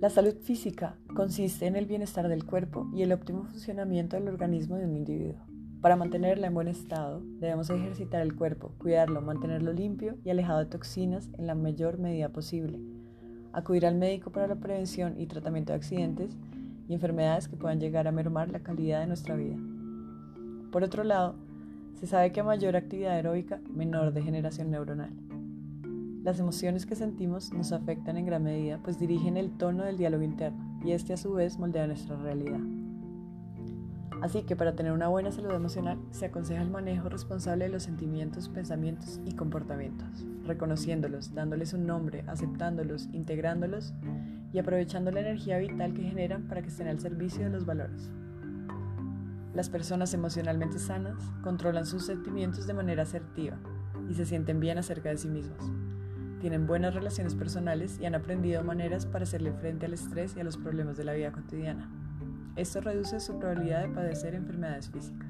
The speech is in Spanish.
La salud física consiste en el bienestar del cuerpo y el óptimo funcionamiento del organismo de un individuo. Para mantenerla en buen estado, debemos ejercitar el cuerpo, cuidarlo, mantenerlo limpio y alejado de toxinas en la mayor medida posible. Acudir al médico para la prevención y tratamiento de accidentes y enfermedades que puedan llegar a mermar la calidad de nuestra vida. Por otro lado, se sabe que mayor actividad aeróbica, menor degeneración neuronal. Las emociones que sentimos nos afectan en gran medida, pues dirigen el tono del diálogo interno y este a su vez moldea nuestra realidad. Así que para tener una buena salud emocional se aconseja el manejo responsable de los sentimientos, pensamientos y comportamientos, reconociéndolos, dándoles un nombre, aceptándolos, integrándolos y aprovechando la energía vital que generan para que estén al servicio de los valores. Las personas emocionalmente sanas controlan sus sentimientos de manera asertiva y se sienten bien acerca de sí mismas tienen buenas relaciones personales y han aprendido maneras para hacerle frente al estrés y a los problemas de la vida cotidiana. Esto reduce su probabilidad de padecer enfermedades físicas.